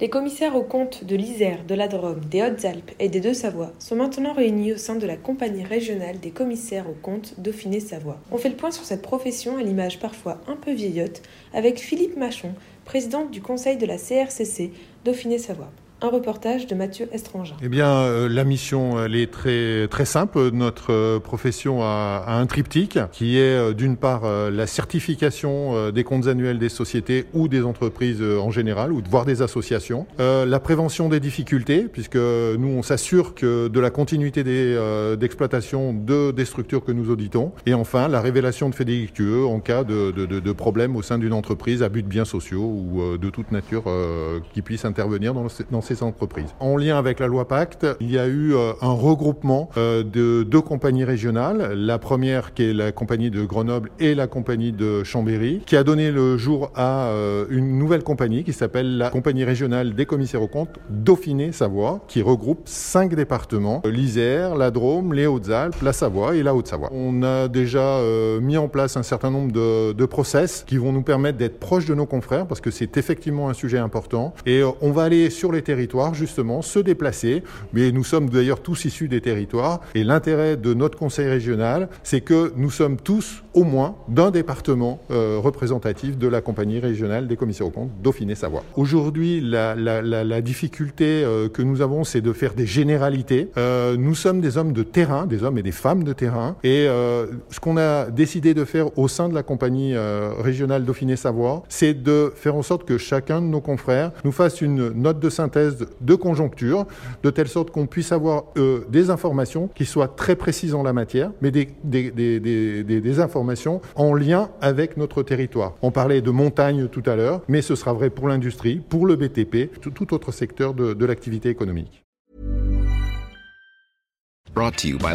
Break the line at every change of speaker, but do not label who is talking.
Les commissaires aux comptes de l'Isère, de la Drôme, des Hautes-Alpes et des Deux-Savoie sont maintenant réunis au sein de la compagnie régionale des commissaires aux comptes Dauphiné-Savoie. On fait le point sur cette profession à l'image parfois un peu vieillotte avec Philippe Machon, président du conseil de la CRCC Dauphiné-Savoie. Un reportage de Mathieu Estrangin.
Eh bien, euh, la mission, elle est très, très simple. Notre euh, profession a, un triptyque qui est euh, d'une part la certification des comptes annuels des sociétés ou des entreprises en général, ou voire des associations. la prévention des difficultés, puisque nous, on s'assure que de la continuité d'exploitation de, des structures que nous auditons. Et enfin, la révélation de faits délictueux en cas de, de, problèmes au sein d'une entreprise à but de biens sociaux ou de toute nature qui puisse intervenir dans, dans ces entreprises. En lien avec la loi Pacte, il y a eu euh, un regroupement euh, de deux compagnies régionales. La première qui est la compagnie de Grenoble et la compagnie de Chambéry, qui a donné le jour à euh, une nouvelle compagnie qui s'appelle la compagnie régionale des commissaires aux comptes Dauphiné-Savoie, qui regroupe cinq départements l'Isère, la Drôme, les Hautes-Alpes, la Savoie et la Haute-Savoie. On a déjà mis en place un certain nombre de, de process qui vont nous permettre d'être proches de nos confrères parce que c'est effectivement un sujet important et on va aller sur les territoires justement, se déplacer. Mais nous sommes d'ailleurs tous issus des territoires. Et l'intérêt de notre conseil régional, c'est que nous sommes tous, au moins, d'un département euh, représentatif de la compagnie régionale des commissaires aux comptes Dauphiné-Savoie. Aujourd'hui, la, difficulté euh, que nous avons, c'est de faire des généralités. Euh, nous sommes des hommes de terrain, des hommes et des femmes de terrain. Et ce qu'on a décidé de faire au sein de la compagnie régionale Dauphiné-Savoie, c'est de faire en sorte que chacun de nos confrères nous fasse une note de synthèse de conjoncture, de telle sorte qu'on puisse avoir euh, des informations qui soient très précises en la matière, mais des, informations en lien avec notre territoire. On parlait de montagne tout à l'heure, mais ce sera vrai pour l'industrie, pour le BTP, tout, autre secteur de, de l'activité économique.
Brought to you by.